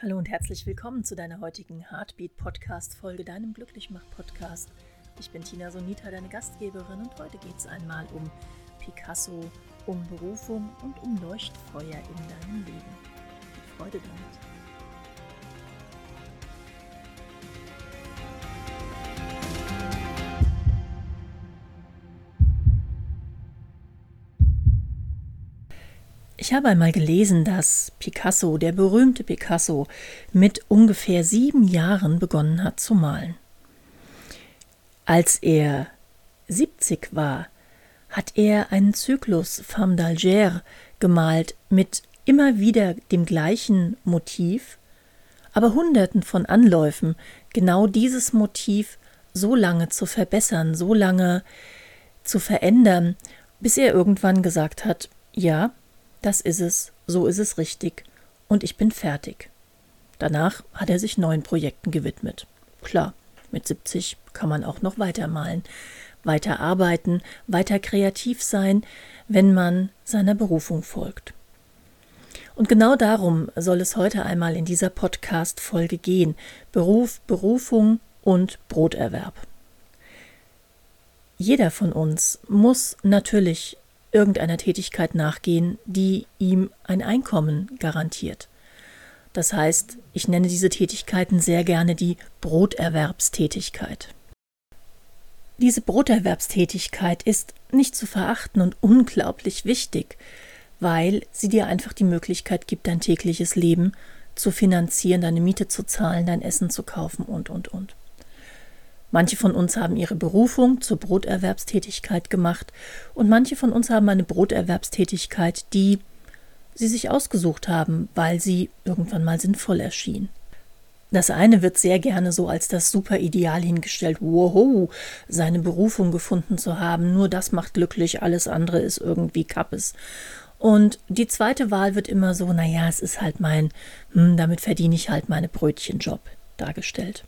Hallo und herzlich willkommen zu deiner heutigen Heartbeat Podcast Folge, deinem Glücklichmach Podcast. Ich bin Tina Sonita, deine Gastgeberin und heute geht es einmal um Picasso, um Berufung und um Leuchtfeuer in deinem Leben. Viel Freude damit. Ich habe einmal gelesen, dass Picasso, der berühmte Picasso, mit ungefähr sieben Jahren begonnen hat zu malen. Als er 70 war, hat er einen Zyklus Femme d'Alger gemalt mit immer wieder dem gleichen Motiv, aber hunderten von Anläufen, genau dieses Motiv so lange zu verbessern, so lange zu verändern, bis er irgendwann gesagt hat, ja, das ist es, so ist es richtig und ich bin fertig. Danach hat er sich neuen Projekten gewidmet. Klar, mit 70 kann man auch noch weitermalen, weiter arbeiten, weiter kreativ sein, wenn man seiner Berufung folgt. Und genau darum soll es heute einmal in dieser Podcast-Folge gehen: Beruf, Berufung und Broterwerb. Jeder von uns muss natürlich irgendeiner Tätigkeit nachgehen, die ihm ein Einkommen garantiert. Das heißt, ich nenne diese Tätigkeiten sehr gerne die Broterwerbstätigkeit. Diese Broterwerbstätigkeit ist nicht zu verachten und unglaublich wichtig, weil sie dir einfach die Möglichkeit gibt, dein tägliches Leben zu finanzieren, deine Miete zu zahlen, dein Essen zu kaufen und, und, und. Manche von uns haben ihre Berufung zur Broterwerbstätigkeit gemacht und manche von uns haben eine Broterwerbstätigkeit, die sie sich ausgesucht haben, weil sie irgendwann mal sinnvoll erschien. Das eine wird sehr gerne so als das Superideal hingestellt, wow, seine Berufung gefunden zu haben, nur das macht glücklich, alles andere ist irgendwie Kappes. Und die zweite Wahl wird immer so, naja, es ist halt mein, hm, damit verdiene ich halt meine Brötchenjob dargestellt.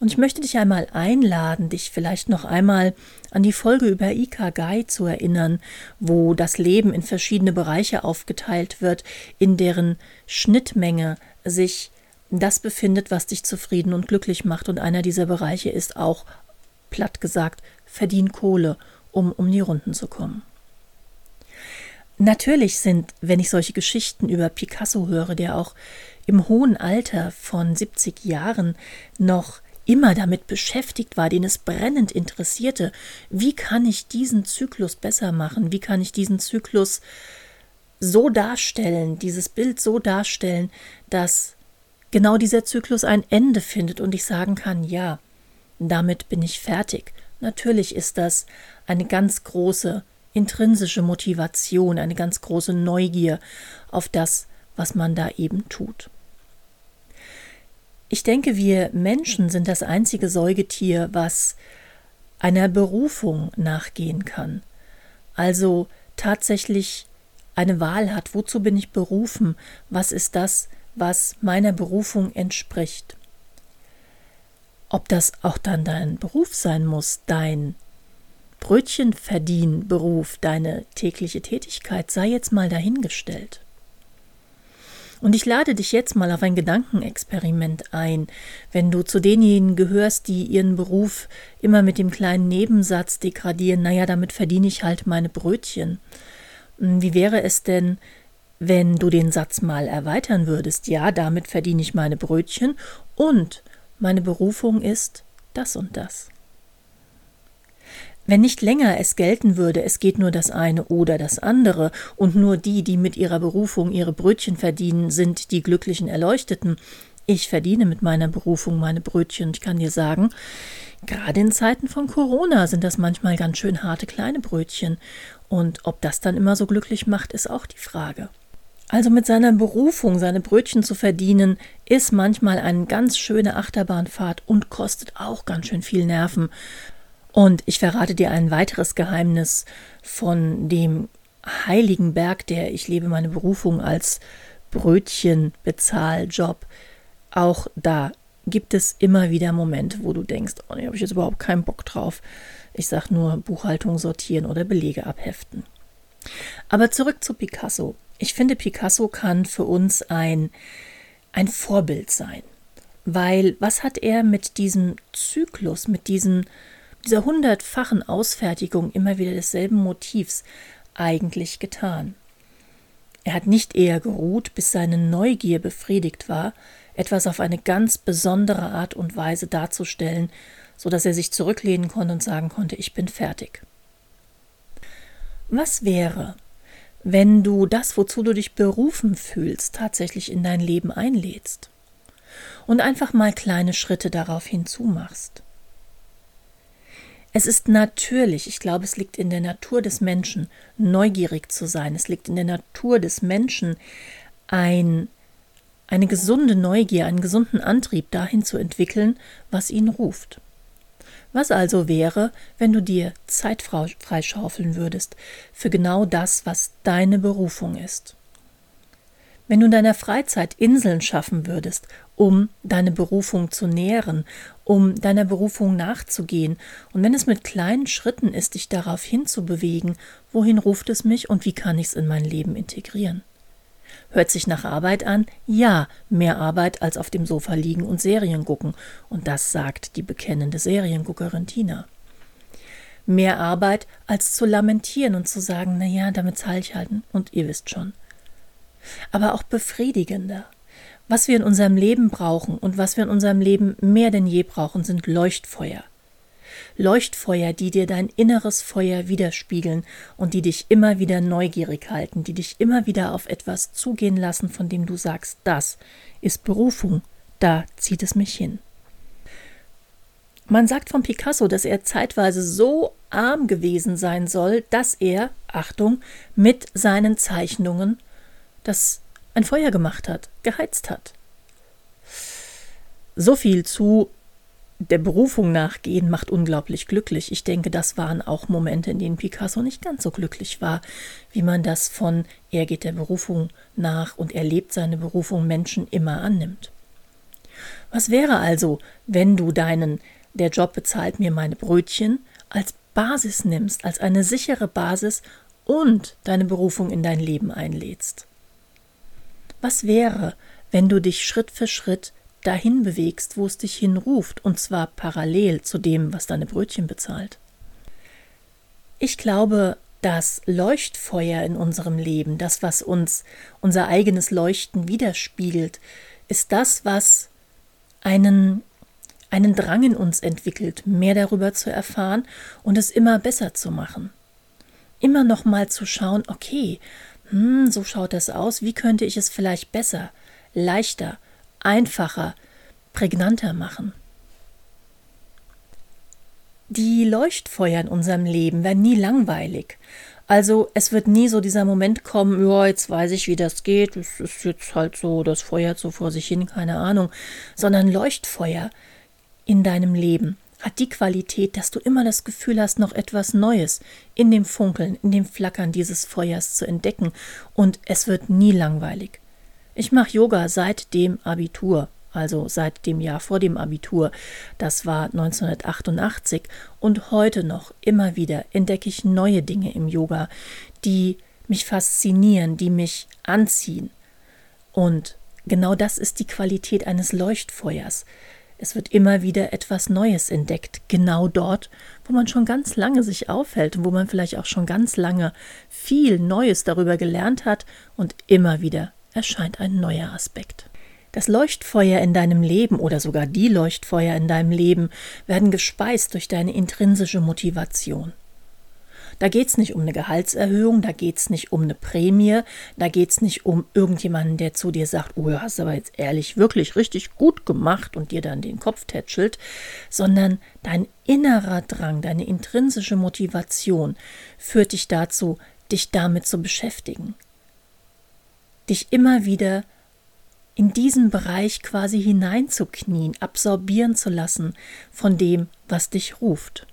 Und ich möchte dich einmal einladen, dich vielleicht noch einmal an die Folge über Ikagai zu erinnern, wo das Leben in verschiedene Bereiche aufgeteilt wird, in deren Schnittmenge sich das befindet, was dich zufrieden und glücklich macht. Und einer dieser Bereiche ist auch, platt gesagt, verdien Kohle, um um die Runden zu kommen. Natürlich sind, wenn ich solche Geschichten über Picasso höre, der auch im hohen Alter von 70 Jahren noch immer damit beschäftigt war, den es brennend interessierte, wie kann ich diesen Zyklus besser machen, wie kann ich diesen Zyklus so darstellen, dieses Bild so darstellen, dass genau dieser Zyklus ein Ende findet und ich sagen kann, ja, damit bin ich fertig. Natürlich ist das eine ganz große intrinsische Motivation, eine ganz große Neugier auf das, was man da eben tut. Ich denke, wir Menschen sind das einzige Säugetier, was einer Berufung nachgehen kann. Also tatsächlich eine Wahl hat, wozu bin ich berufen, was ist das, was meiner Berufung entspricht. Ob das auch dann dein Beruf sein muss, dein Brötchenverdienberuf, deine tägliche Tätigkeit, sei jetzt mal dahingestellt. Und ich lade dich jetzt mal auf ein Gedankenexperiment ein, wenn du zu denjenigen gehörst, die ihren Beruf immer mit dem kleinen Nebensatz degradieren, naja, damit verdiene ich halt meine Brötchen. Hm, wie wäre es denn, wenn du den Satz mal erweitern würdest? Ja, damit verdiene ich meine Brötchen und meine Berufung ist das und das. Wenn nicht länger es gelten würde, es geht nur das eine oder das andere, und nur die, die mit ihrer Berufung ihre Brötchen verdienen, sind die glücklichen Erleuchteten. Ich verdiene mit meiner Berufung meine Brötchen. Ich kann dir sagen, gerade in Zeiten von Corona sind das manchmal ganz schön harte kleine Brötchen. Und ob das dann immer so glücklich macht, ist auch die Frage. Also mit seiner Berufung seine Brötchen zu verdienen, ist manchmal eine ganz schöne Achterbahnfahrt und kostet auch ganz schön viel Nerven. Und ich verrate dir ein weiteres Geheimnis von dem heiligen Berg, der ich lebe meine Berufung als Brötchenbezahljob. Auch da gibt es immer wieder Momente, wo du denkst, oh nee, habe ich jetzt überhaupt keinen Bock drauf. Ich sage nur Buchhaltung sortieren oder Belege abheften. Aber zurück zu Picasso. Ich finde, Picasso kann für uns ein ein Vorbild sein. Weil was hat er mit diesem Zyklus, mit diesem, dieser hundertfachen Ausfertigung immer wieder desselben Motivs eigentlich getan? Er hat nicht eher geruht, bis seine Neugier befriedigt war, etwas auf eine ganz besondere Art und Weise darzustellen, so dass er sich zurücklehnen konnte und sagen konnte, ich bin fertig. Was wäre, wenn du das, wozu du dich berufen fühlst, tatsächlich in dein Leben einlädst und einfach mal kleine Schritte darauf hinzumachst? Es ist natürlich, ich glaube, es liegt in der Natur des Menschen, neugierig zu sein. Es liegt in der Natur des Menschen, ein, eine gesunde Neugier, einen gesunden Antrieb dahin zu entwickeln, was ihn ruft. Was also wäre, wenn du dir Zeit freischaufeln würdest für genau das, was deine Berufung ist? Wenn du in deiner Freizeit Inseln schaffen würdest, um deine Berufung zu nähren, um deiner Berufung nachzugehen, und wenn es mit kleinen Schritten ist, dich darauf hinzubewegen, wohin ruft es mich und wie kann ich es in mein Leben integrieren? Hört sich nach Arbeit an? Ja, mehr Arbeit als auf dem Sofa liegen und Serien gucken. Und das sagt die bekennende Serienguckerin Tina. Mehr Arbeit als zu lamentieren und zu sagen, na ja, damit zahle ich halten. Und ihr wisst schon. Aber auch befriedigender. Was wir in unserem Leben brauchen und was wir in unserem Leben mehr denn je brauchen, sind Leuchtfeuer. Leuchtfeuer, die dir dein inneres Feuer widerspiegeln und die dich immer wieder neugierig halten, die dich immer wieder auf etwas zugehen lassen, von dem du sagst, das ist Berufung, da zieht es mich hin. Man sagt von Picasso, dass er zeitweise so arm gewesen sein soll, dass er, Achtung, mit seinen Zeichnungen das ein Feuer gemacht hat, geheizt hat. So viel zu der Berufung nachgehen macht unglaublich glücklich. Ich denke, das waren auch Momente, in denen Picasso nicht ganz so glücklich war, wie man das von er geht der Berufung nach und er lebt seine Berufung Menschen immer annimmt. Was wäre also, wenn du deinen der Job bezahlt mir meine Brötchen als Basis nimmst, als eine sichere Basis und deine Berufung in dein Leben einlädst? Was wäre, wenn du dich Schritt für Schritt dahin bewegst, wo es dich hinruft, und zwar parallel zu dem, was deine Brötchen bezahlt. Ich glaube, das Leuchtfeuer in unserem Leben, das, was uns unser eigenes Leuchten widerspiegelt, ist das, was einen, einen Drang in uns entwickelt, mehr darüber zu erfahren und es immer besser zu machen. Immer noch mal zu schauen, okay, hm, so schaut das aus, wie könnte ich es vielleicht besser, leichter, einfacher, prägnanter machen. Die Leuchtfeuer in unserem Leben werden nie langweilig. Also es wird nie so dieser Moment kommen, ja, jetzt weiß ich, wie das geht, es ist jetzt halt so, das feuert so vor sich hin, keine Ahnung, sondern Leuchtfeuer in deinem Leben hat die Qualität, dass du immer das Gefühl hast, noch etwas Neues in dem Funkeln, in dem Flackern dieses Feuers zu entdecken und es wird nie langweilig. Ich mache Yoga seit dem Abitur, also seit dem Jahr vor dem Abitur. Das war 1988 und heute noch immer wieder entdecke ich neue Dinge im Yoga, die mich faszinieren, die mich anziehen. Und genau das ist die Qualität eines Leuchtfeuers. Es wird immer wieder etwas Neues entdeckt, genau dort, wo man schon ganz lange sich aufhält und wo man vielleicht auch schon ganz lange viel Neues darüber gelernt hat und immer wieder erscheint ein neuer Aspekt. Das Leuchtfeuer in deinem Leben oder sogar die Leuchtfeuer in deinem Leben werden gespeist durch deine intrinsische Motivation. Da geht es nicht um eine Gehaltserhöhung, da geht es nicht um eine Prämie, da geht es nicht um irgendjemanden, der zu dir sagt, oh, hast aber jetzt ehrlich wirklich richtig gut gemacht und dir dann den Kopf tätschelt, sondern dein innerer Drang, deine intrinsische Motivation führt dich dazu, dich damit zu beschäftigen dich immer wieder in diesen Bereich quasi hineinzuknien, absorbieren zu lassen von dem, was dich ruft.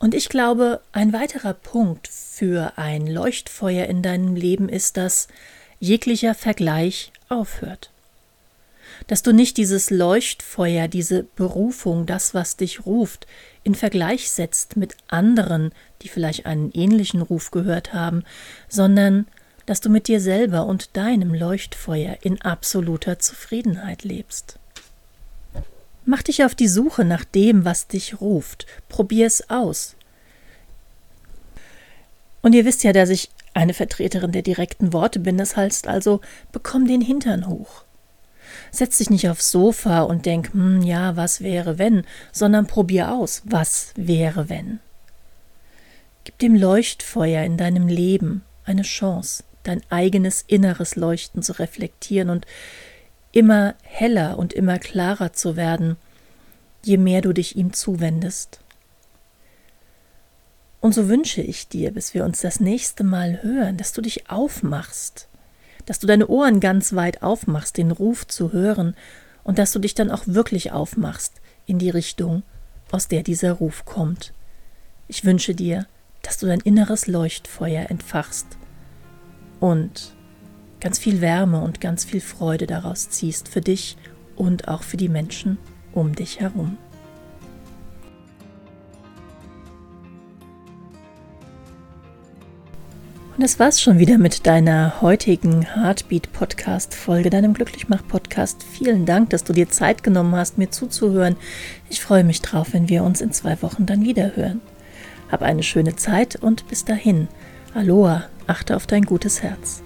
Und ich glaube, ein weiterer Punkt für ein Leuchtfeuer in deinem Leben ist, dass jeglicher Vergleich aufhört. Dass du nicht dieses Leuchtfeuer, diese Berufung, das, was dich ruft, in Vergleich setzt mit anderen, die vielleicht einen ähnlichen Ruf gehört haben, sondern dass du mit dir selber und deinem Leuchtfeuer in absoluter Zufriedenheit lebst. Mach dich auf die Suche nach dem, was dich ruft. Probier es aus. Und ihr wisst ja, dass ich eine Vertreterin der direkten Worte bin. Das heißt also, bekomm den Hintern hoch. Setz dich nicht aufs Sofa und denk, hm, ja, was wäre wenn, sondern probier aus, was wäre wenn. Gib dem Leuchtfeuer in deinem Leben eine Chance, dein eigenes inneres Leuchten zu reflektieren und immer heller und immer klarer zu werden, je mehr du dich ihm zuwendest. Und so wünsche ich dir, bis wir uns das nächste Mal hören, dass du dich aufmachst, dass du deine Ohren ganz weit aufmachst, den Ruf zu hören, und dass du dich dann auch wirklich aufmachst in die Richtung, aus der dieser Ruf kommt. Ich wünsche dir, dass du dein inneres Leuchtfeuer entfachst und ganz viel Wärme und ganz viel Freude daraus ziehst für dich und auch für die Menschen um dich herum. Und das war's schon wieder mit deiner heutigen Heartbeat Podcast Folge, deinem Glücklichmach Podcast. Vielen Dank, dass du dir Zeit genommen hast, mir zuzuhören. Ich freue mich drauf, wenn wir uns in zwei Wochen dann wieder hören. Hab eine schöne Zeit und bis dahin. Aloha, achte auf dein gutes Herz.